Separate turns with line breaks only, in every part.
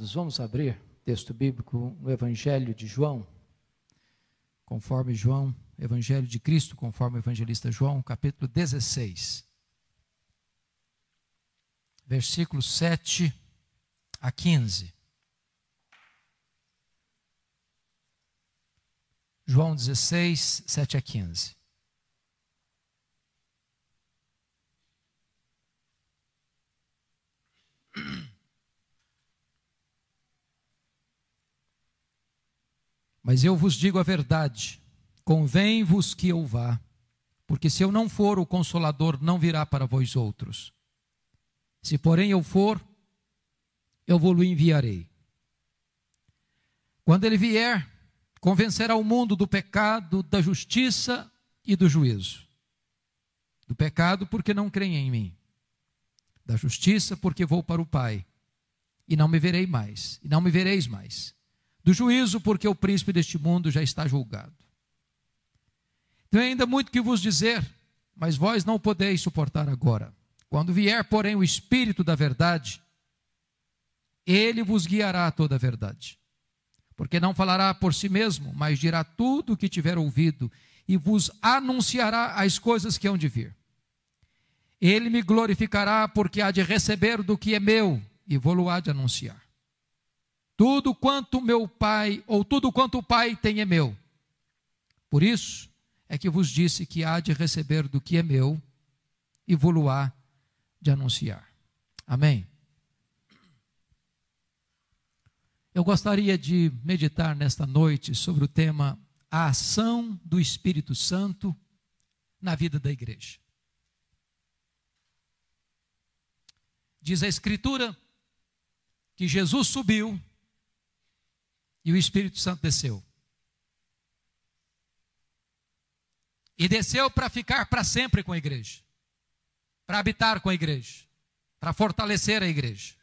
Vamos abrir texto bíblico no Evangelho de João, conforme João, Evangelho de Cristo, conforme o evangelista João, capítulo 16, versículos 7 a 15. João 16, 7 a 15. Mas eu vos digo a verdade: convém-vos que eu vá, porque se eu não for, o consolador não virá para vós outros. Se, porém, eu for, eu vou-lo enviarei. Quando ele vier, convencerá o mundo do pecado, da justiça e do juízo. Do pecado, porque não creem em mim. Da justiça, porque vou para o Pai, e não me verei mais, e não me vereis mais do juízo, porque o príncipe deste mundo já está julgado. Tenho ainda muito que vos dizer, mas vós não podeis suportar agora. Quando vier, porém, o Espírito da Verdade, ele vos guiará a toda a verdade. Porque não falará por si mesmo, mas dirá tudo o que tiver ouvido e vos anunciará as coisas que hão de vir. Ele me glorificará, porque há de receber do que é meu e vou-lo há de anunciar. Tudo quanto meu pai, ou tudo quanto o pai tem é meu. Por isso é que vos disse que há de receber do que é meu e vou-lo há de anunciar. Amém. Eu gostaria de meditar nesta noite sobre o tema a ação do Espírito Santo na vida da igreja. Diz a Escritura que Jesus subiu e o Espírito Santo desceu. E desceu para ficar para sempre com a igreja, para habitar com a igreja, para fortalecer a igreja.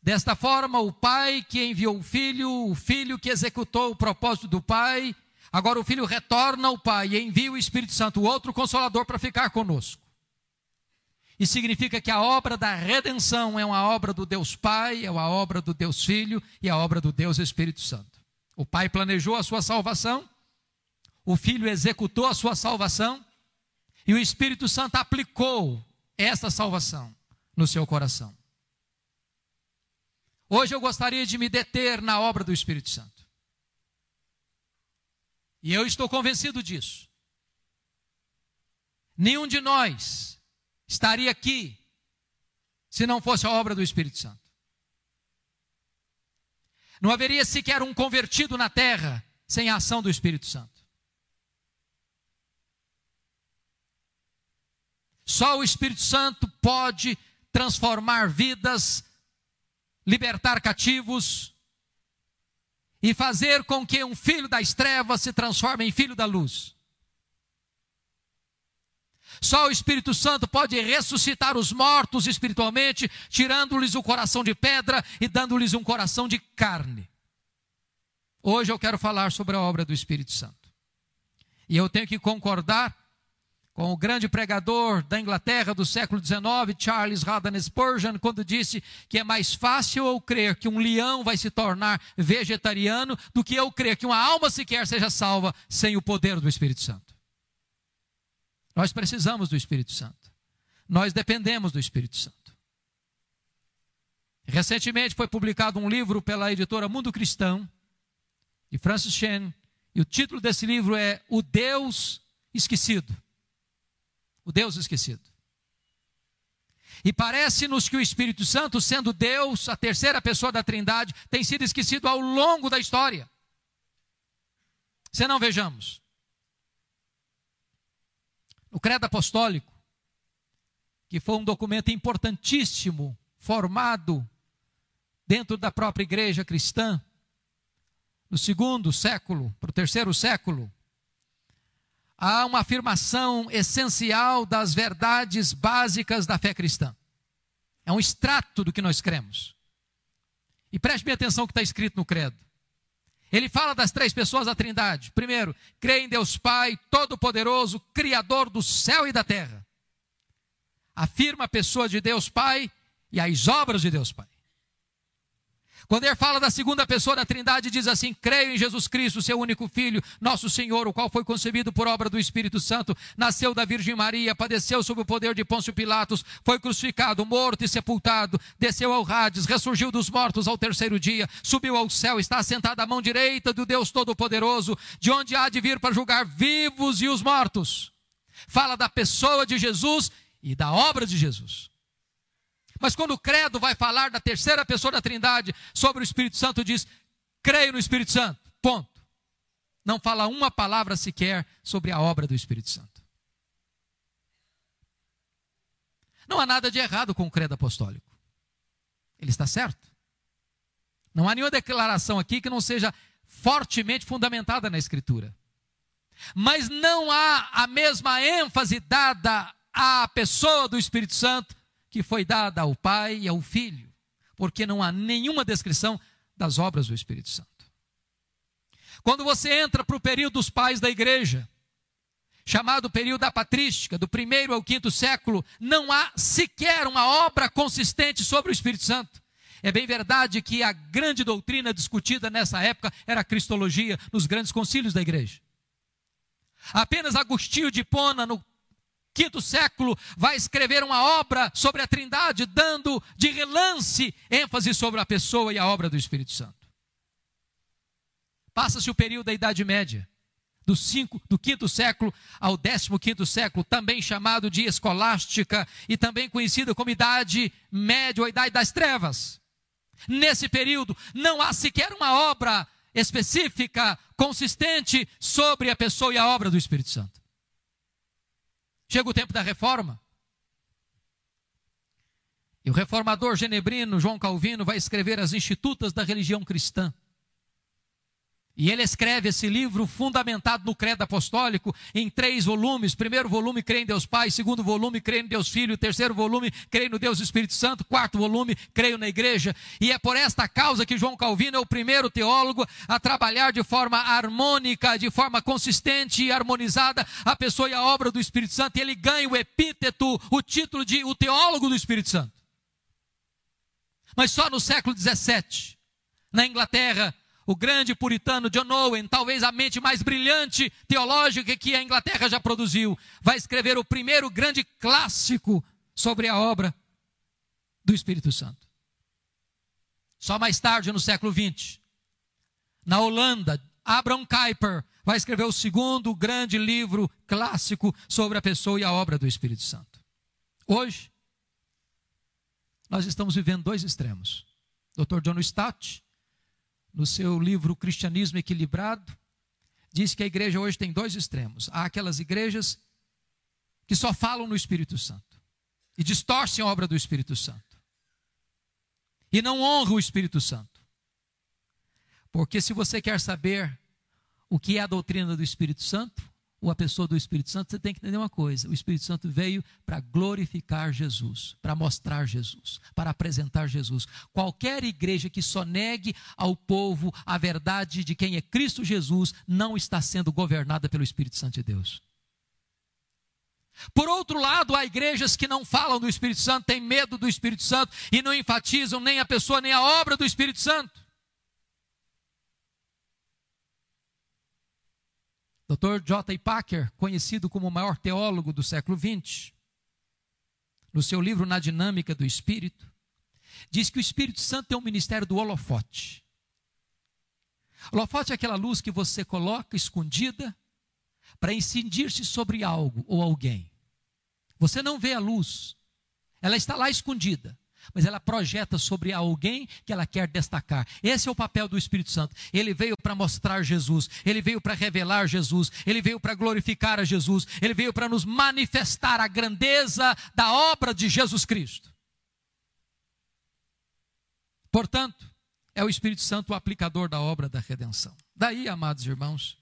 Desta forma, o Pai que enviou o Filho, o Filho que executou o propósito do Pai, agora o Filho retorna ao Pai e envia o Espírito Santo, o outro consolador, para ficar conosco. E significa que a obra da redenção é uma obra do Deus Pai, é uma obra do Deus Filho e a obra do Deus Espírito Santo. O Pai planejou a sua salvação, o Filho executou a sua salvação e o Espírito Santo aplicou essa salvação no seu coração. Hoje eu gostaria de me deter na obra do Espírito Santo. E eu estou convencido disso. Nenhum de nós estaria aqui se não fosse a obra do Espírito Santo. Não haveria sequer um convertido na terra sem a ação do Espírito Santo. Só o Espírito Santo pode transformar vidas, libertar cativos e fazer com que um filho das trevas se transforme em filho da luz. Só o Espírito Santo pode ressuscitar os mortos espiritualmente, tirando-lhes o coração de pedra e dando-lhes um coração de carne. Hoje eu quero falar sobre a obra do Espírito Santo. E eu tenho que concordar com o grande pregador da Inglaterra do século XIX, Charles Haddon Spurgeon, quando disse que é mais fácil eu crer que um leão vai se tornar vegetariano do que eu crer que uma alma sequer seja salva sem o poder do Espírito Santo. Nós precisamos do Espírito Santo. Nós dependemos do Espírito Santo. Recentemente foi publicado um livro pela editora Mundo Cristão, de Francis Chan, e o título desse livro é O Deus Esquecido. O Deus Esquecido. E parece-nos que o Espírito Santo, sendo Deus, a terceira pessoa da Trindade, tem sido esquecido ao longo da história. Se não vejamos, o Credo Apostólico, que foi um documento importantíssimo, formado dentro da própria igreja cristã, no segundo século, para o terceiro século, há uma afirmação essencial das verdades básicas da fé cristã. É um extrato do que nós cremos. E preste bem atenção no que está escrito no credo. Ele fala das três pessoas da Trindade. Primeiro, crê em Deus Pai, Todo-Poderoso, Criador do céu e da terra. Afirma a pessoa de Deus Pai e as obras de Deus Pai. Quando ele fala da segunda pessoa da Trindade, diz assim: Creio em Jesus Cristo, seu único Filho, nosso Senhor, o qual foi concebido por obra do Espírito Santo, nasceu da Virgem Maria, padeceu sob o poder de Pôncio Pilatos, foi crucificado, morto e sepultado, desceu ao Hades, ressurgiu dos mortos ao terceiro dia, subiu ao céu, está assentado à mão direita do Deus Todo-Poderoso, de onde há de vir para julgar vivos e os mortos. Fala da pessoa de Jesus e da obra de Jesus. Mas quando o credo vai falar da terceira pessoa da Trindade sobre o Espírito Santo, diz: creio no Espírito Santo. Ponto. Não fala uma palavra sequer sobre a obra do Espírito Santo. Não há nada de errado com o credo apostólico. Ele está certo. Não há nenhuma declaração aqui que não seja fortemente fundamentada na Escritura. Mas não há a mesma ênfase dada à pessoa do Espírito Santo que foi dada ao Pai e ao Filho, porque não há nenhuma descrição das obras do Espírito Santo. Quando você entra para o período dos pais da igreja, chamado período da patrística, do primeiro ao quinto século, não há sequer uma obra consistente sobre o Espírito Santo. É bem verdade que a grande doutrina discutida nessa época era a cristologia nos grandes concílios da igreja. Apenas Agostinho de Pona, no quinto século, vai escrever uma obra sobre a Trindade, dando de relance ênfase sobre a pessoa e a obra do Espírito Santo. Passa-se o período da Idade Média, do, cinco, do quinto século ao décimo quinto século, também chamado de escolástica e também conhecida como Idade Média ou Idade das Trevas. Nesse período, não há sequer uma obra específica, consistente sobre a pessoa e a obra do Espírito Santo. Chega o tempo da reforma. E o reformador genebrino João Calvino vai escrever as Institutas da Religião Cristã. E ele escreve esse livro fundamentado no credo apostólico em três volumes. Primeiro volume, crê em Deus Pai. Segundo volume, crê em Deus Filho. Terceiro volume, crê no Deus Espírito Santo. Quarto volume, creio na igreja. E é por esta causa que João Calvino é o primeiro teólogo a trabalhar de forma harmônica, de forma consistente e harmonizada a pessoa e a obra do Espírito Santo. E ele ganha o epíteto, o título de o teólogo do Espírito Santo. Mas só no século XVII, na Inglaterra, o grande puritano John Owen, talvez a mente mais brilhante teológica que a Inglaterra já produziu, vai escrever o primeiro grande clássico sobre a obra do Espírito Santo. Só mais tarde, no século XX, na Holanda, Abraham Kuyper vai escrever o segundo grande livro clássico sobre a pessoa e a obra do Espírito Santo. Hoje, nós estamos vivendo dois extremos. Dr. John Stott no seu livro Cristianismo Equilibrado, diz que a igreja hoje tem dois extremos. Há aquelas igrejas que só falam no Espírito Santo e distorcem a obra do Espírito Santo. E não honram o Espírito Santo. Porque se você quer saber o que é a doutrina do Espírito Santo, ou a pessoa do Espírito Santo, você tem que entender uma coisa: o Espírito Santo veio para glorificar Jesus, para mostrar Jesus, para apresentar Jesus. Qualquer igreja que só negue ao povo a verdade de quem é Cristo Jesus, não está sendo governada pelo Espírito Santo de Deus. Por outro lado, há igrejas que não falam do Espírito Santo, têm medo do Espírito Santo e não enfatizam nem a pessoa nem a obra do Espírito Santo. Dr. J. Packer, conhecido como o maior teólogo do século XX, no seu livro Na Dinâmica do Espírito, diz que o Espírito Santo tem um ministério do holofote. Holofote é aquela luz que você coloca escondida para incidir-se sobre algo ou alguém. Você não vê a luz, ela está lá escondida mas ela projeta sobre alguém que ela quer destacar. Esse é o papel do Espírito Santo. Ele veio para mostrar Jesus, ele veio para revelar Jesus, ele veio para glorificar a Jesus, ele veio para nos manifestar a grandeza da obra de Jesus Cristo. Portanto, é o Espírito Santo o aplicador da obra da redenção. Daí, amados irmãos,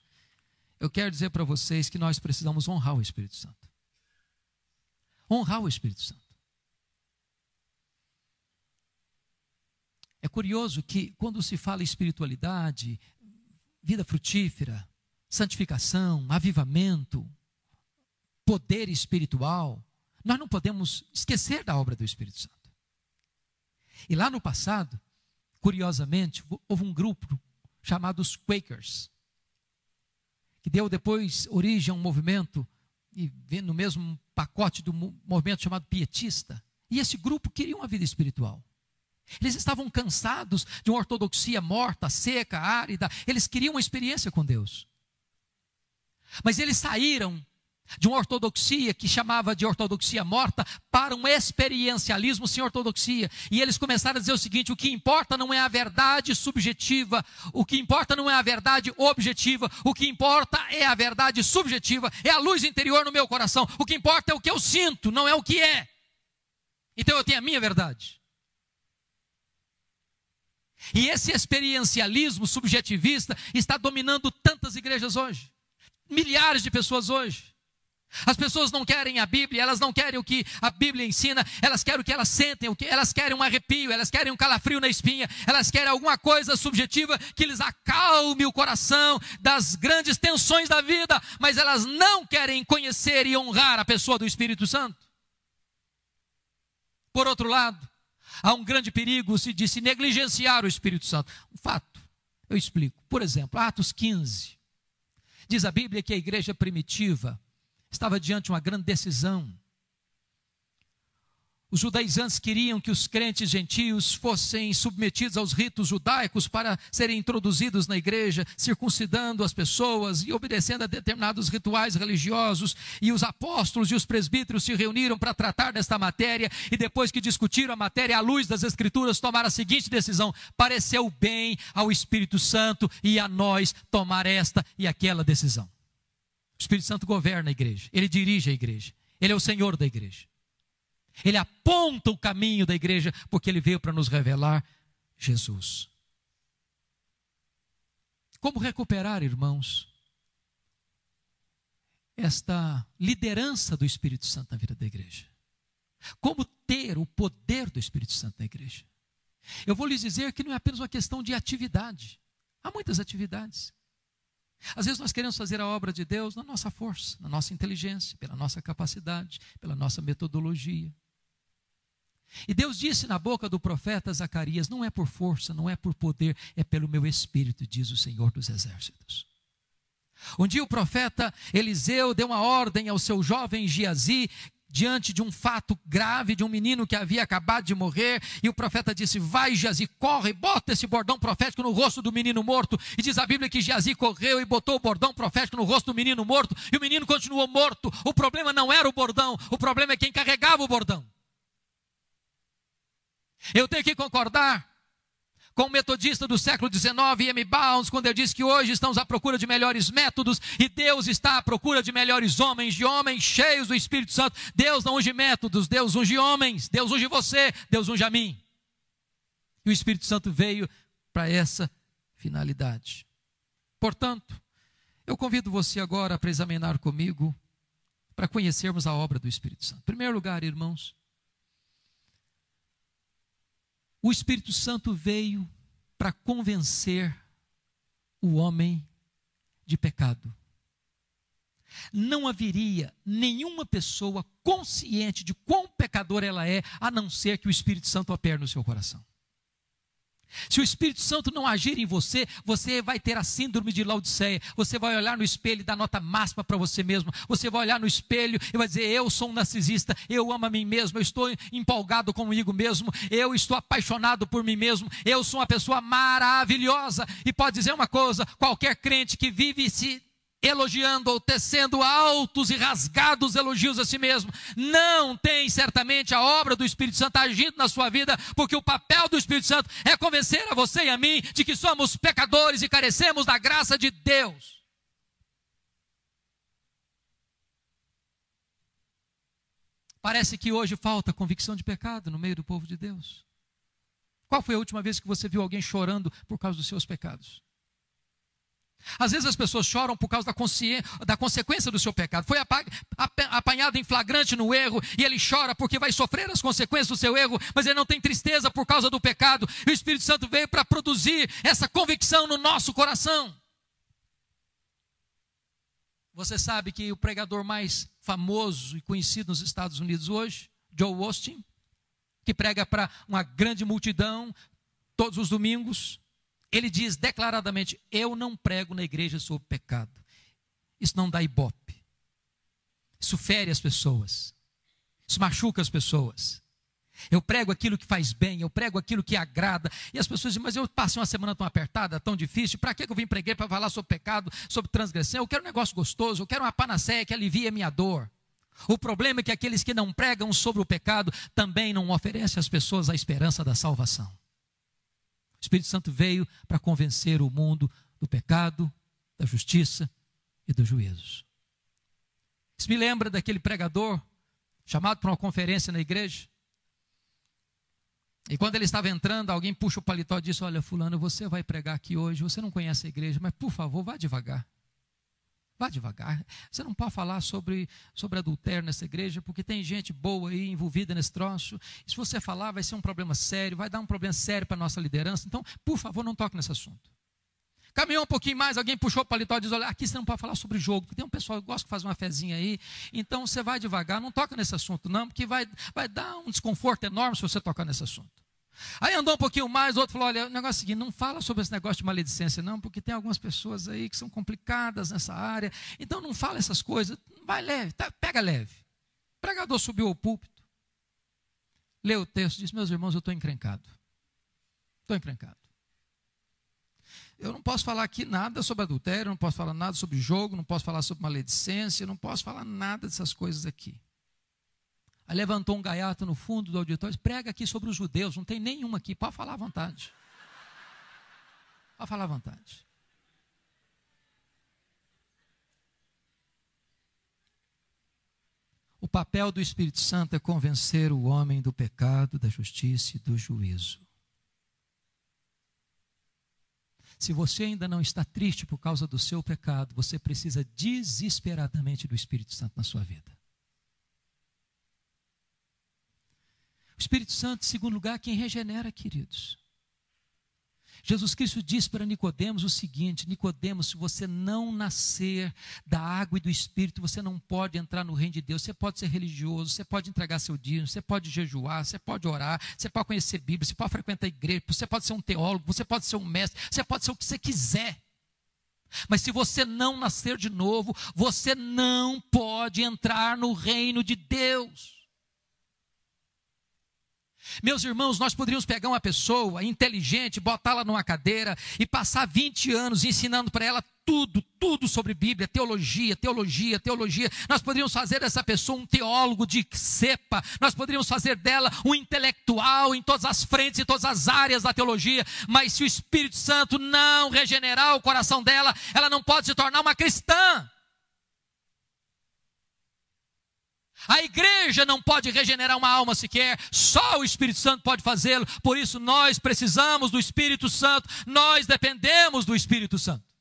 eu quero dizer para vocês que nós precisamos honrar o Espírito Santo. Honrar o Espírito Santo. É curioso que quando se fala espiritualidade, vida frutífera, santificação, avivamento, poder espiritual, nós não podemos esquecer da obra do Espírito Santo. E lá no passado, Curiosamente, houve um grupo chamado os Quakers, que deu depois origem a um movimento, e no mesmo pacote do movimento chamado pietista. E esse grupo queria uma vida espiritual. Eles estavam cansados de uma ortodoxia morta, seca, árida. Eles queriam uma experiência com Deus. Mas eles saíram de uma ortodoxia que chamava de ortodoxia morta para um experiencialismo sem ortodoxia. E eles começaram a dizer o seguinte: o que importa não é a verdade subjetiva, o que importa não é a verdade objetiva, o que importa é a verdade subjetiva, é a luz interior no meu coração. O que importa é o que eu sinto, não é o que é. Então eu tenho a minha verdade. E esse experiencialismo subjetivista está dominando tantas igrejas hoje. Milhares de pessoas hoje. As pessoas não querem a Bíblia, elas não querem o que a Bíblia ensina, elas querem o que elas sentem, o que elas querem um arrepio, elas querem um calafrio na espinha, elas querem alguma coisa subjetiva que lhes acalme o coração das grandes tensões da vida, mas elas não querem conhecer e honrar a pessoa do Espírito Santo. Por outro lado, há um grande perigo se negligenciar o Espírito Santo. Um fato, eu explico. Por exemplo, Atos 15. Diz a Bíblia que a igreja primitiva estava diante de uma grande decisão. Os judaizantes queriam que os crentes gentios fossem submetidos aos ritos judaicos para serem introduzidos na igreja, circuncidando as pessoas e obedecendo a determinados rituais religiosos. E os apóstolos e os presbíteros se reuniram para tratar desta matéria e depois que discutiram a matéria à luz das escrituras, tomaram a seguinte decisão: pareceu bem ao Espírito Santo e a nós tomar esta e aquela decisão. O Espírito Santo governa a igreja, ele dirige a igreja, ele é o Senhor da igreja. Ele aponta o caminho da igreja, porque ele veio para nos revelar Jesus. Como recuperar, irmãos, esta liderança do Espírito Santo na vida da igreja? Como ter o poder do Espírito Santo na igreja? Eu vou lhes dizer que não é apenas uma questão de atividade. Há muitas atividades. Às vezes nós queremos fazer a obra de Deus na nossa força, na nossa inteligência, pela nossa capacidade, pela nossa metodologia. E Deus disse na boca do profeta Zacarias: Não é por força, não é por poder, é pelo meu espírito, diz o Senhor dos Exércitos. Um dia o profeta Eliseu deu uma ordem ao seu jovem Giazi diante de um fato grave de um menino que havia acabado de morrer, e o profeta disse: Vai, Geazi, corre, bota esse bordão profético no rosto do menino morto. E diz a Bíblia que Geazi correu e botou o bordão profético no rosto do menino morto, e o menino continuou morto. O problema não era o bordão, o problema é quem carregava o bordão. Eu tenho que concordar com o metodista do século XIX, M. Bounds, quando ele diz que hoje estamos à procura de melhores métodos e Deus está à procura de melhores homens, de homens cheios do Espírito Santo. Deus não unge métodos, Deus unge homens, Deus unge você, Deus unge a mim. E o Espírito Santo veio para essa finalidade. Portanto, eu convido você agora para examinar comigo, para conhecermos a obra do Espírito Santo. Em primeiro lugar, irmãos, o Espírito Santo veio para convencer o homem de pecado. Não haveria nenhuma pessoa consciente de quão pecador ela é, a não ser que o Espírito Santo opere no seu coração. Se o Espírito Santo não agir em você, você vai ter a síndrome de Laodiceia. Você vai olhar no espelho e dar nota máxima para você mesmo. Você vai olhar no espelho e vai dizer: Eu sou um narcisista, eu amo a mim mesmo, eu estou empolgado comigo mesmo, eu estou apaixonado por mim mesmo, eu sou uma pessoa maravilhosa. E pode dizer uma coisa: qualquer crente que vive se elogiando ou tecendo altos e rasgados elogios a si mesmo, não tem certamente a obra do Espírito Santo agindo na sua vida, porque o papel do Espírito Santo é convencer a você e a mim de que somos pecadores e carecemos da graça de Deus. Parece que hoje falta convicção de pecado no meio do povo de Deus. Qual foi a última vez que você viu alguém chorando por causa dos seus pecados? Às vezes as pessoas choram por causa da, da consequência do seu pecado. Foi apanhado em flagrante no erro e ele chora porque vai sofrer as consequências do seu erro, mas ele não tem tristeza por causa do pecado. E o Espírito Santo veio para produzir essa convicção no nosso coração. Você sabe que o pregador mais famoso e conhecido nos Estados Unidos hoje, Joe Austin, que prega para uma grande multidão, todos os domingos, ele diz declaradamente: Eu não prego na igreja sobre pecado. Isso não dá ibope. Isso fere as pessoas. Isso machuca as pessoas. Eu prego aquilo que faz bem, eu prego aquilo que agrada. E as pessoas dizem, mas eu passei uma semana tão apertada, tão difícil, para que eu vim pregar para falar sobre pecado, sobre transgressão? Eu quero um negócio gostoso, eu quero uma panaceia que alivie a minha dor. O problema é que aqueles que não pregam sobre o pecado também não oferecem às pessoas a esperança da salvação. O Espírito Santo veio para convencer o mundo do pecado, da justiça e dos juízos. Isso me lembra daquele pregador chamado para uma conferência na igreja. E quando ele estava entrando, alguém puxa o paletó e disse: Olha, Fulano, você vai pregar aqui hoje, você não conhece a igreja, mas por favor, vá devagar. Vá devagar. Você não pode falar sobre, sobre adultério nessa igreja, porque tem gente boa aí envolvida nesse troço. E se você falar, vai ser um problema sério, vai dar um problema sério para a nossa liderança. Então, por favor, não toque nesse assunto. Caminhou um pouquinho mais, alguém puxou o paletó e disse: Olha, aqui você não pode falar sobre jogo, porque tem um pessoal que gosta de fazer uma fezinha aí. Então você vai devagar, não toca nesse assunto, não, porque vai, vai dar um desconforto enorme se você tocar nesse assunto. Aí andou um pouquinho mais, outro falou: olha, o negócio é o seguinte, não fala sobre esse negócio de maledicência, não, porque tem algumas pessoas aí que são complicadas nessa área. Então não fala essas coisas, vai leve, tá, pega leve. O pregador subiu ao púlpito, leu o texto, disse: Meus irmãos, eu estou encrencado. Estou encrencado. Eu não posso falar aqui nada sobre adultério, não posso falar nada sobre jogo, não posso falar sobre maledicência, não posso falar nada dessas coisas aqui. Levantou um gaiato no fundo do auditório, prega aqui sobre os judeus, não tem nenhuma aqui, pode falar à vontade. Pode falar à vontade. O papel do Espírito Santo é convencer o homem do pecado, da justiça e do juízo. Se você ainda não está triste por causa do seu pecado, você precisa desesperadamente do Espírito Santo na sua vida. Espírito Santo, em segundo lugar, quem regenera, queridos. Jesus Cristo disse para Nicodemos o seguinte: Nicodemos, se você não nascer da água e do Espírito, você não pode entrar no reino de Deus. Você pode ser religioso, você pode entregar seu dízimo, você pode jejuar, você pode orar, você pode conhecer Bíblia, você pode frequentar a igreja, você pode ser um teólogo, você pode ser um mestre, você pode ser o que você quiser. Mas se você não nascer de novo, você não pode entrar no reino de Deus. Meus irmãos, nós poderíamos pegar uma pessoa inteligente, botá-la numa cadeira e passar 20 anos ensinando para ela tudo, tudo sobre Bíblia, teologia, teologia, teologia. Nós poderíamos fazer dessa pessoa um teólogo de cepa, nós poderíamos fazer dela um intelectual em todas as frentes e todas as áreas da teologia, mas se o Espírito Santo não regenerar o coração dela, ela não pode se tornar uma cristã. A igreja não pode regenerar uma alma sequer, só o Espírito Santo pode fazê-lo. Por isso nós precisamos do Espírito Santo, nós dependemos do Espírito Santo.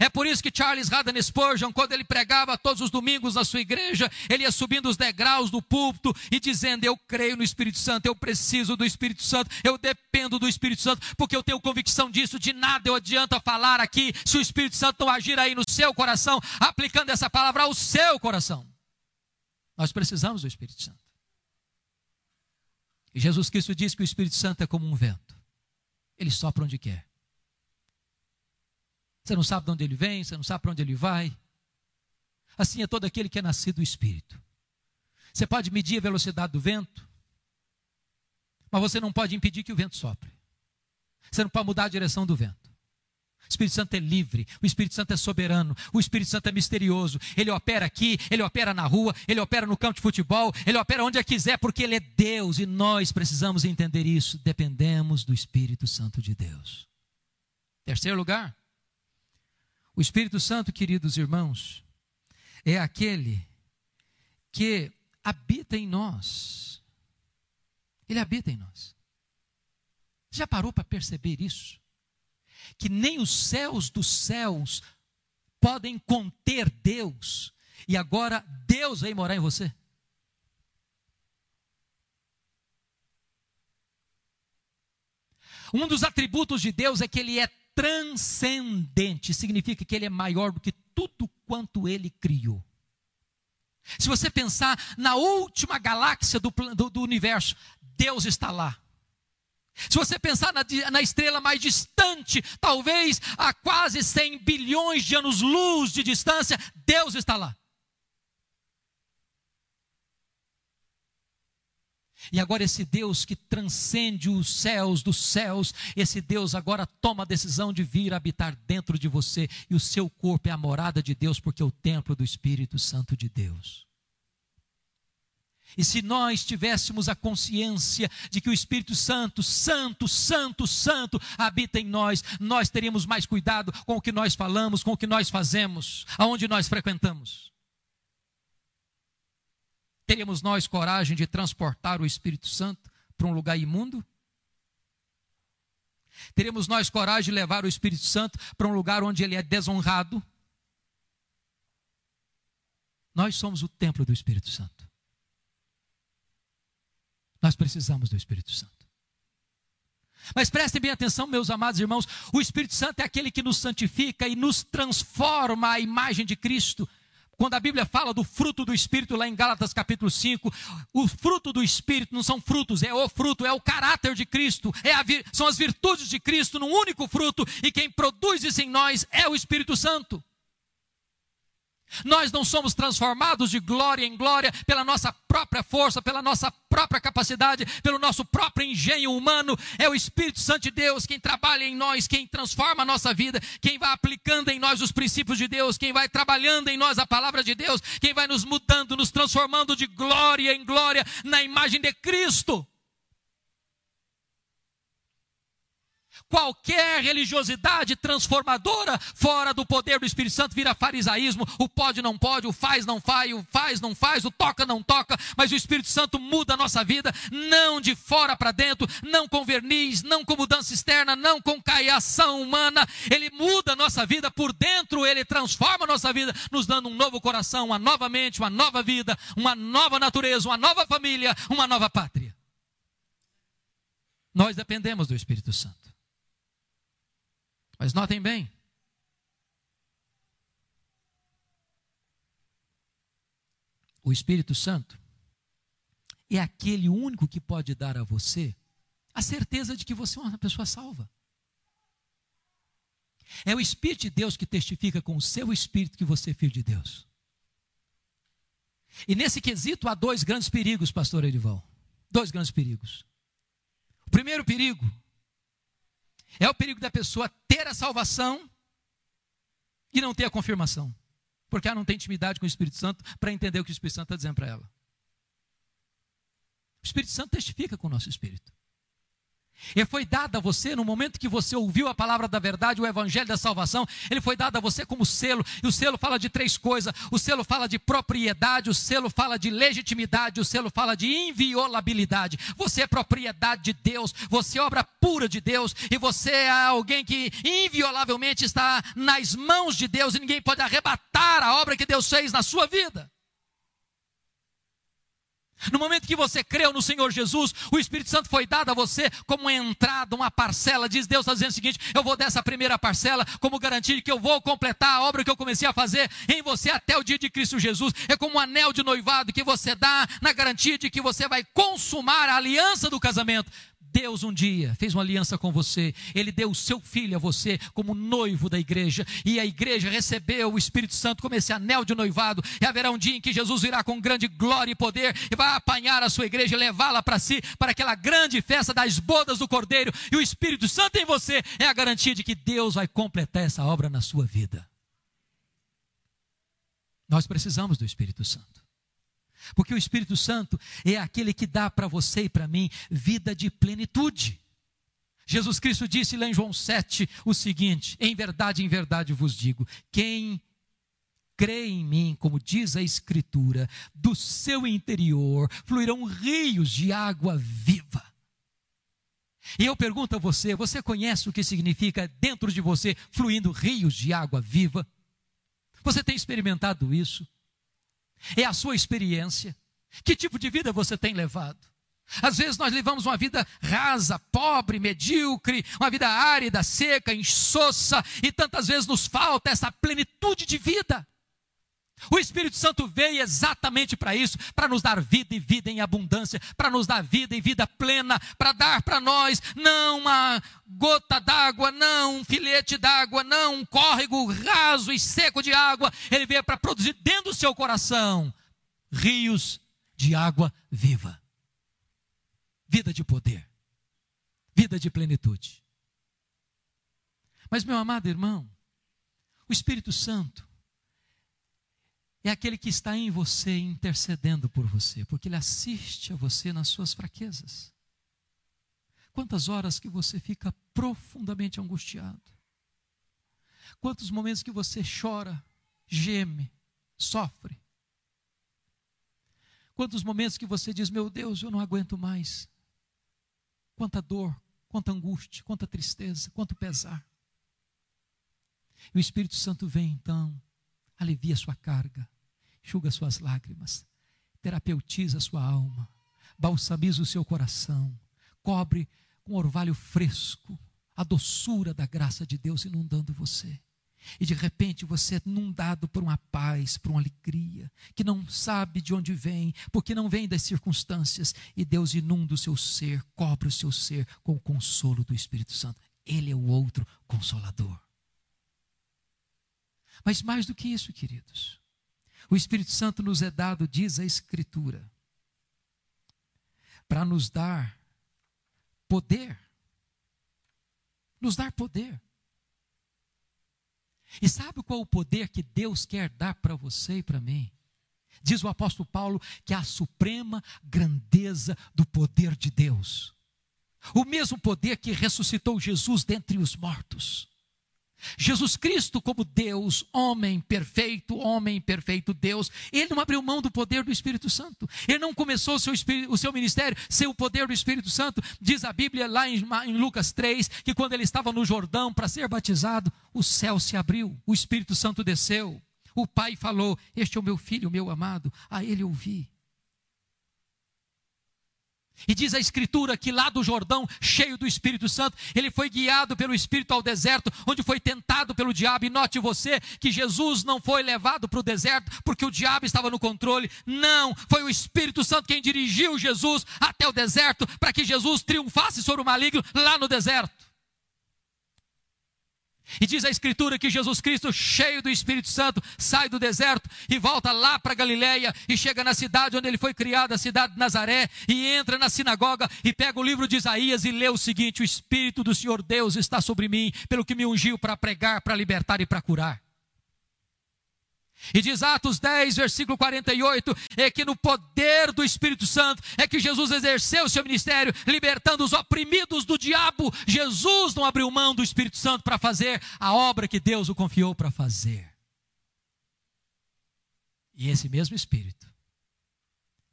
É por isso que Charles Haddon Spurgeon, quando ele pregava todos os domingos na sua igreja, ele ia subindo os degraus do púlpito e dizendo: Eu creio no Espírito Santo, eu preciso do Espírito Santo, eu dependo do Espírito Santo, porque eu tenho convicção disso. De nada eu adianta falar aqui se o Espírito Santo não agir aí no seu coração, aplicando essa palavra ao seu coração. Nós precisamos do Espírito Santo. E Jesus Cristo diz que o Espírito Santo é como um vento, ele sopra onde quer. Você não sabe de onde ele vem, você não sabe para onde ele vai. Assim é todo aquele que é nascido do Espírito. Você pode medir a velocidade do vento, mas você não pode impedir que o vento sopre. Você não pode mudar a direção do vento. O Espírito Santo é livre, o Espírito Santo é soberano, o Espírito Santo é misterioso. Ele opera aqui, ele opera na rua, ele opera no campo de futebol, ele opera onde quiser, porque ele é Deus e nós precisamos entender isso. Dependemos do Espírito Santo de Deus. Terceiro lugar, o Espírito Santo, queridos irmãos, é aquele que habita em nós. Ele habita em nós. Já parou para perceber isso? Que nem os céus dos céus podem conter Deus, e agora Deus vem morar em você? Um dos atributos de Deus é que Ele é transcendente, significa que ele é maior do que tudo quanto ele criou. Se você pensar na última galáxia do, do, do universo, Deus está lá. Se você pensar na, na, estrela mais distante, talvez a quase 100 bilhões de anos-luz de distância, Deus está lá. E agora, esse Deus que transcende os céus dos céus, esse Deus agora toma a decisão de vir habitar dentro de você, e o seu corpo é a morada de Deus, porque é o templo do Espírito Santo de Deus. E se nós tivéssemos a consciência de que o Espírito Santo, Santo, Santo, Santo habita em nós, nós teríamos mais cuidado com o que nós falamos, com o que nós fazemos, aonde nós frequentamos. Teríamos nós coragem de transportar o Espírito Santo para um lugar imundo? Teríamos nós coragem de levar o Espírito Santo para um lugar onde ele é desonrado? Nós somos o templo do Espírito Santo. Nós precisamos do Espírito Santo. Mas prestem bem atenção, meus amados irmãos: o Espírito Santo é aquele que nos santifica e nos transforma à imagem de Cristo. Quando a Bíblia fala do fruto do Espírito, lá em Gálatas capítulo 5, o fruto do Espírito não são frutos, é o fruto, é o caráter de Cristo, é a, são as virtudes de Cristo num único fruto, e quem produz isso em nós é o Espírito Santo. Nós não somos transformados de glória em glória pela nossa própria força, pela nossa própria capacidade, pelo nosso próprio engenho humano. É o Espírito Santo de Deus quem trabalha em nós, quem transforma a nossa vida, quem vai aplicando em nós os princípios de Deus, quem vai trabalhando em nós a palavra de Deus, quem vai nos mudando, nos transformando de glória em glória na imagem de Cristo. Qualquer religiosidade transformadora fora do poder do Espírito Santo vira farisaísmo. O pode não pode, o faz não faz, o faz não faz, o toca não toca. Mas o Espírito Santo muda a nossa vida, não de fora para dentro, não com verniz, não com mudança externa, não com caiação humana. Ele muda a nossa vida por dentro, ele transforma a nossa vida, nos dando um novo coração, uma nova mente, uma nova vida, uma nova natureza, uma nova família, uma nova pátria. Nós dependemos do Espírito Santo. Mas notem bem. O Espírito Santo é aquele único que pode dar a você a certeza de que você é uma pessoa salva. É o Espírito de Deus que testifica com o seu Espírito que você é filho de Deus. E nesse quesito há dois grandes perigos, pastor Edival. Dois grandes perigos. O primeiro perigo é o perigo da pessoa ter a salvação e não ter a confirmação. Porque ela não tem intimidade com o Espírito Santo para entender o que o Espírito Santo está dizendo para ela. O Espírito Santo testifica com o nosso espírito. Ele foi dado a você no momento que você ouviu a palavra da verdade, o evangelho da salvação. Ele foi dado a você como selo. E o selo fala de três coisas: o selo fala de propriedade, o selo fala de legitimidade, o selo fala de inviolabilidade. Você é propriedade de Deus, você é obra pura de Deus, e você é alguém que inviolavelmente está nas mãos de Deus, e ninguém pode arrebatar a obra que Deus fez na sua vida. No momento que você creu no Senhor Jesus, o Espírito Santo foi dado a você como uma entrada, uma parcela. Diz Deus está dizendo o seguinte: eu vou dessa primeira parcela como garantia de que eu vou completar a obra que eu comecei a fazer em você até o dia de Cristo Jesus. É como um anel de noivado que você dá na garantia de que você vai consumar a aliança do casamento. Deus um dia fez uma aliança com você, Ele deu o seu filho a você como noivo da igreja, e a igreja recebeu o Espírito Santo como esse anel de noivado, e haverá um dia em que Jesus virá com grande glória e poder, e vai apanhar a sua igreja e levá-la para si, para aquela grande festa das bodas do Cordeiro, e o Espírito Santo em você é a garantia de que Deus vai completar essa obra na sua vida. Nós precisamos do Espírito Santo. Porque o Espírito Santo é aquele que dá para você e para mim vida de plenitude. Jesus Cristo disse lá em João 7 o seguinte: Em verdade, em verdade vos digo, quem crê em mim, como diz a Escritura, do seu interior fluirão rios de água viva. E eu pergunto a você: você conhece o que significa dentro de você fluindo rios de água viva? Você tem experimentado isso? É a sua experiência. Que tipo de vida você tem levado? Às vezes nós levamos uma vida rasa, pobre, medíocre, uma vida árida, seca, insossa, e tantas vezes nos falta essa plenitude de vida. O Espírito Santo veio exatamente para isso, para nos dar vida e vida em abundância, para nos dar vida e vida plena, para dar para nós não uma gota d'água, não um filete d'água, não um córrego raso e seco de água. Ele veio para produzir dentro do seu coração rios de água viva. Vida de poder, vida de plenitude. Mas, meu amado irmão, o Espírito Santo, é aquele que está em você intercedendo por você, porque ele assiste a você nas suas fraquezas. Quantas horas que você fica profundamente angustiado? Quantos momentos que você chora, geme, sofre? Quantos momentos que você diz: Meu Deus, eu não aguento mais? Quanta dor, quanta angústia, quanta tristeza, quanto pesar. E o Espírito Santo vem então alivia sua carga, enxuga suas lágrimas, terapeutiza sua alma, balsamiza o seu coração, cobre com orvalho fresco a doçura da graça de Deus inundando você. E de repente você é inundado por uma paz, por uma alegria, que não sabe de onde vem, porque não vem das circunstâncias, e Deus inunda o seu ser, cobre o seu ser com o consolo do Espírito Santo. Ele é o outro consolador. Mas mais do que isso, queridos, o Espírito Santo nos é dado, diz a Escritura, para nos dar poder. Nos dar poder. E sabe qual o poder que Deus quer dar para você e para mim? Diz o apóstolo Paulo que é a suprema grandeza do poder de Deus. O mesmo poder que ressuscitou Jesus dentre os mortos. Jesus Cristo, como Deus, homem perfeito, homem perfeito Deus, ele não abriu mão do poder do Espírito Santo. Ele não começou o seu, o seu ministério sem o poder do Espírito Santo. Diz a Bíblia lá em, em Lucas 3 que quando ele estava no Jordão para ser batizado, o céu se abriu, o Espírito Santo desceu. O Pai falou: Este é o meu filho, o meu amado, a ele ouvi. E diz a Escritura que lá do Jordão, cheio do Espírito Santo, ele foi guiado pelo Espírito ao deserto, onde foi tentado pelo diabo. E note você que Jesus não foi levado para o deserto porque o diabo estava no controle. Não, foi o Espírito Santo quem dirigiu Jesus até o deserto para que Jesus triunfasse sobre o maligno lá no deserto. E diz a Escritura que Jesus Cristo, cheio do Espírito Santo, sai do deserto e volta lá para Galiléia e chega na cidade onde ele foi criado, a cidade de Nazaré, e entra na sinagoga e pega o livro de Isaías e lê o seguinte: O Espírito do Senhor Deus está sobre mim, pelo que me ungiu para pregar, para libertar e para curar. E diz Atos 10, versículo 48, é que no poder do Espírito Santo é que Jesus exerceu o seu ministério, libertando os oprimidos do diabo. Jesus não abriu mão do Espírito Santo para fazer a obra que Deus o confiou para fazer. E esse mesmo Espírito,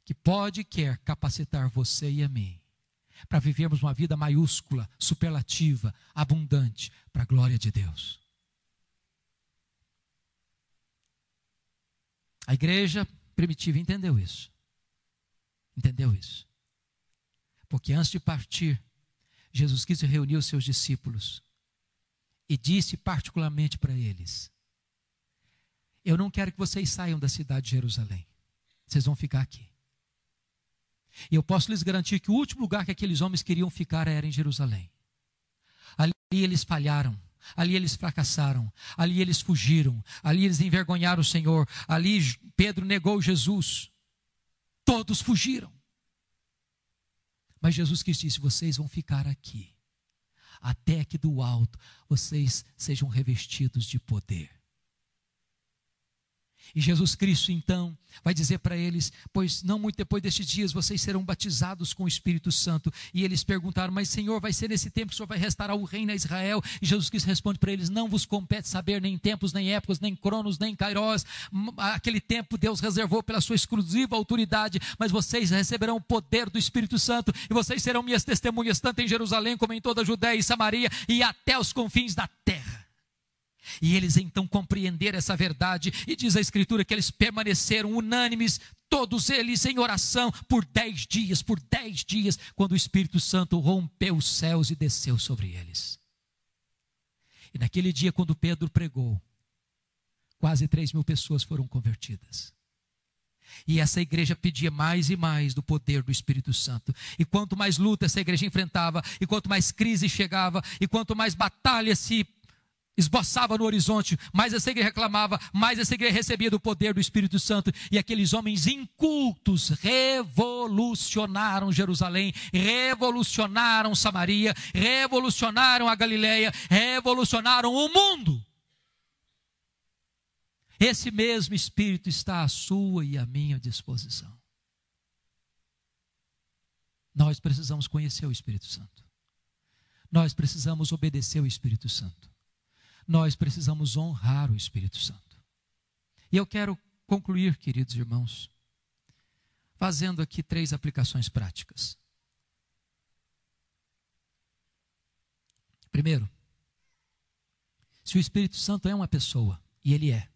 que pode e quer capacitar você e a mim, para vivermos uma vida maiúscula, superlativa, abundante, para a glória de Deus. A igreja primitiva entendeu isso. Entendeu isso. Porque antes de partir, Jesus Cristo reuniu seus discípulos e disse particularmente para eles: Eu não quero que vocês saiam da cidade de Jerusalém. Vocês vão ficar aqui. E eu posso lhes garantir que o último lugar que aqueles homens queriam ficar era em Jerusalém. Ali eles falharam ali eles fracassaram, ali eles fugiram, ali eles envergonharam o Senhor, ali Pedro negou Jesus. Todos fugiram. Mas Jesus Cristo disse: vocês vão ficar aqui, até que do alto vocês sejam revestidos de poder. E Jesus Cristo então vai dizer para eles: Pois não muito depois destes dias vocês serão batizados com o Espírito Santo. E eles perguntaram: Mas Senhor, vai ser nesse tempo que o Senhor vai restaurar o reino a Israel? E Jesus Cristo responde para eles: Não vos compete saber nem tempos, nem épocas, nem cronos, nem kairós. Aquele tempo Deus reservou pela sua exclusiva autoridade, mas vocês receberão o poder do Espírito Santo e vocês serão minhas testemunhas, tanto em Jerusalém como em toda a Judéia e Samaria e até os confins da terra. E eles então compreenderam essa verdade, e diz a Escritura que eles permaneceram unânimes, todos eles em oração, por dez dias, por dez dias, quando o Espírito Santo rompeu os céus e desceu sobre eles. E naquele dia, quando Pedro pregou, quase 3 mil pessoas foram convertidas. E essa igreja pedia mais e mais do poder do Espírito Santo. E quanto mais luta essa igreja enfrentava, e quanto mais crise chegava, e quanto mais batalha se esboçava no horizonte, mais essa igreja reclamava, mais essa igreja recebia do poder do Espírito Santo. E aqueles homens incultos revolucionaram Jerusalém, revolucionaram Samaria, revolucionaram a Galileia, revolucionaram o mundo. Esse mesmo Espírito está à sua e à minha disposição. Nós precisamos conhecer o Espírito Santo. Nós precisamos obedecer o Espírito Santo. Nós precisamos honrar o Espírito Santo. E eu quero concluir, queridos irmãos, fazendo aqui três aplicações práticas. Primeiro, se o Espírito Santo é uma pessoa, e ele é,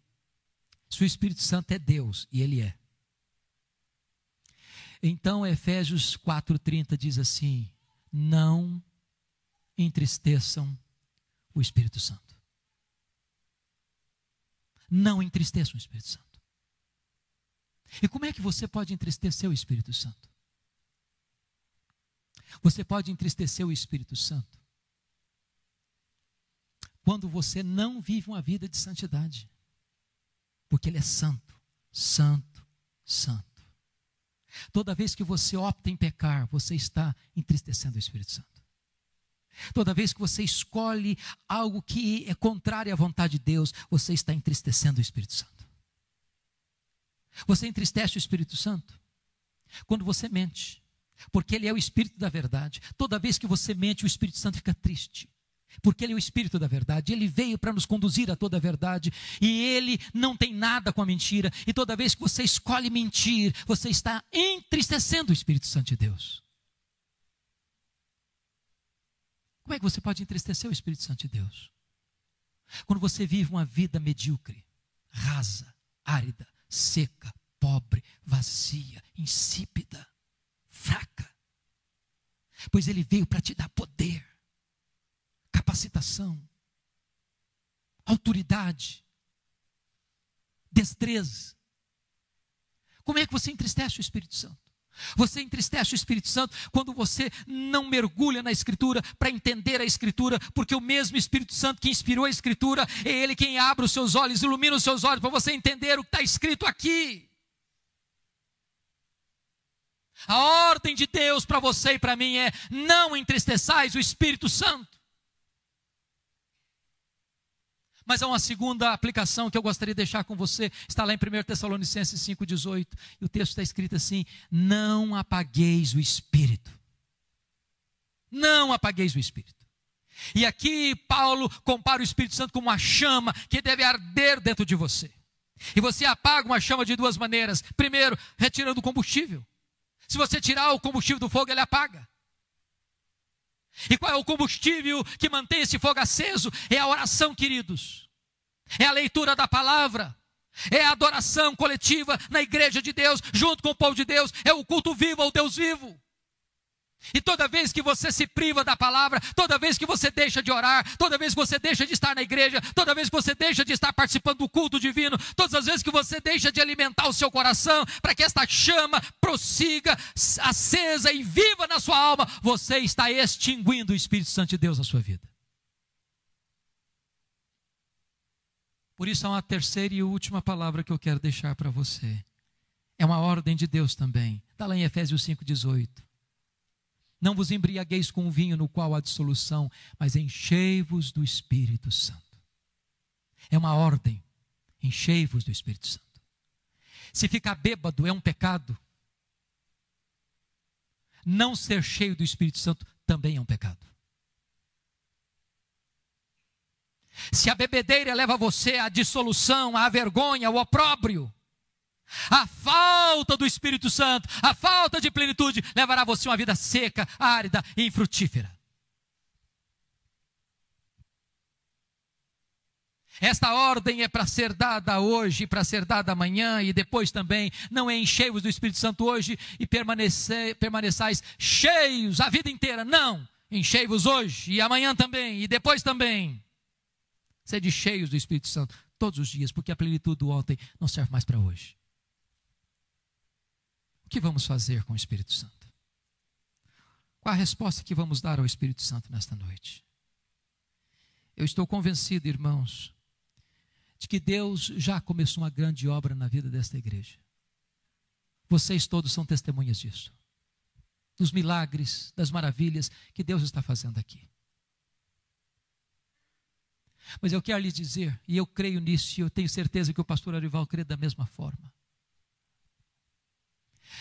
se o Espírito Santo é Deus, e Ele é. Então, Efésios 4,30 diz assim: Não entristeçam o Espírito Santo. Não entristeçam o Espírito Santo. E como é que você pode entristecer o Espírito Santo? Você pode entristecer o Espírito Santo quando você não vive uma vida de santidade. Porque Ele é santo, santo, santo. Toda vez que você opta em pecar, você está entristecendo o Espírito Santo. Toda vez que você escolhe algo que é contrário à vontade de Deus, você está entristecendo o Espírito Santo. Você entristece o Espírito Santo quando você mente, porque ele é o Espírito da verdade. Toda vez que você mente, o Espírito Santo fica triste porque Ele é o Espírito da verdade, Ele veio para nos conduzir a toda a verdade, e Ele não tem nada com a mentira, e toda vez que você escolhe mentir, você está entristecendo o Espírito Santo de Deus. Como é que você pode entristecer o Espírito Santo de Deus? Quando você vive uma vida medíocre, rasa, árida, seca, pobre, vazia, insípida, fraca. Pois Ele veio para te dar poder capacitação, autoridade, destreza. Como é que você entristece o Espírito Santo? Você entristece o Espírito Santo quando você não mergulha na Escritura para entender a Escritura, porque o mesmo Espírito Santo que inspirou a Escritura é Ele quem abre os seus olhos, ilumina os seus olhos para você entender o que está escrito aqui. A ordem de Deus para você e para mim é: não entristeçais o Espírito Santo. Mas há uma segunda aplicação que eu gostaria de deixar com você, está lá em 1 Tessalonicenses 5,18, e o texto está escrito assim: Não apagueis o espírito. Não apagueis o espírito. E aqui Paulo compara o Espírito Santo com uma chama que deve arder dentro de você. E você apaga uma chama de duas maneiras. Primeiro, retirando o combustível. Se você tirar o combustível do fogo, ele apaga. E qual é o combustível que mantém esse fogo aceso? É a oração, queridos. É a leitura da palavra. É a adoração coletiva na igreja de Deus, junto com o povo de Deus. É o culto vivo ao Deus vivo. E toda vez que você se priva da palavra, toda vez que você deixa de orar, toda vez que você deixa de estar na igreja, toda vez que você deixa de estar participando do culto divino, todas as vezes que você deixa de alimentar o seu coração para que esta chama prossiga acesa e viva na sua alma, você está extinguindo o Espírito Santo de Deus na sua vida. Por isso há uma terceira e última palavra que eu quero deixar para você. É uma ordem de Deus também. Está lá em Efésios 5,18. Não vos embriagueis com vinho no qual há dissolução, mas enchei-vos do Espírito Santo. É uma ordem. Enchei-vos do Espírito Santo. Se ficar bêbado é um pecado. Não ser cheio do Espírito Santo também é um pecado. Se a bebedeira leva você à dissolução, à vergonha, ao opróbrio, a falta do Espírito Santo, a falta de plenitude, levará você a uma vida seca, árida e infrutífera. Esta ordem é para ser dada hoje, para ser dada amanhã e depois também. Não é enchei-vos do Espírito Santo hoje e permaneçais cheios a vida inteira. Não. Enchei-vos hoje e amanhã também e depois também. Sede cheios do Espírito Santo todos os dias, porque a plenitude do ontem não serve mais para hoje. Que vamos fazer com o Espírito Santo? Qual a resposta que vamos dar ao Espírito Santo nesta noite? Eu estou convencido, irmãos, de que Deus já começou uma grande obra na vida desta igreja. Vocês todos são testemunhas disso. Dos milagres, das maravilhas que Deus está fazendo aqui. Mas eu quero lhe dizer, e eu creio nisso, e eu tenho certeza que o pastor Arival crê da mesma forma.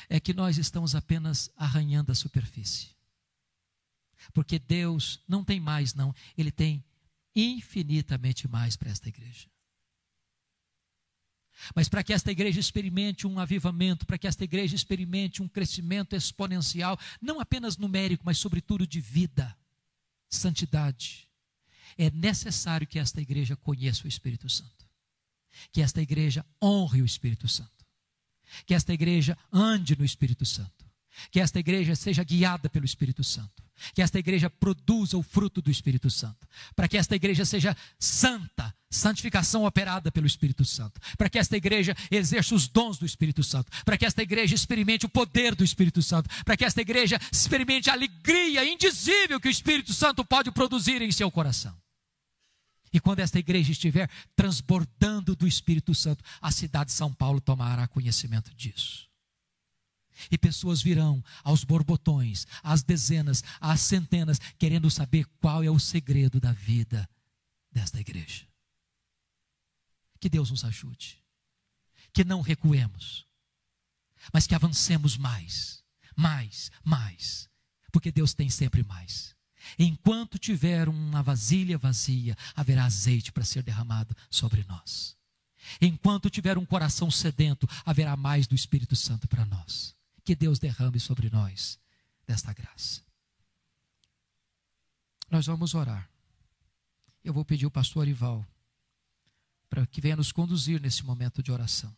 É que nós estamos apenas arranhando a superfície. Porque Deus não tem mais, não. Ele tem infinitamente mais para esta igreja. Mas para que esta igreja experimente um avivamento, para que esta igreja experimente um crescimento exponencial, não apenas numérico, mas sobretudo de vida, santidade, é necessário que esta igreja conheça o Espírito Santo. Que esta igreja honre o Espírito Santo. Que esta igreja ande no Espírito Santo. Que esta igreja seja guiada pelo Espírito Santo. Que esta igreja produza o fruto do Espírito Santo. Para que esta igreja seja santa, santificação operada pelo Espírito Santo. Para que esta igreja exerça os dons do Espírito Santo. Para que esta igreja experimente o poder do Espírito Santo. Para que esta igreja experimente a alegria indizível que o Espírito Santo pode produzir em seu coração. E quando esta igreja estiver transbordando do Espírito Santo, a cidade de São Paulo tomará conhecimento disso. E pessoas virão aos borbotões, às dezenas, às centenas, querendo saber qual é o segredo da vida desta igreja. Que Deus nos ajude. Que não recuemos, mas que avancemos mais, mais, mais, porque Deus tem sempre mais. Enquanto tiver uma vasilha vazia, haverá azeite para ser derramado sobre nós. Enquanto tiver um coração sedento, haverá mais do Espírito Santo para nós. Que Deus derrame sobre nós desta graça. Nós vamos orar. Eu vou pedir o pastor Ival para que venha nos conduzir nesse momento de oração.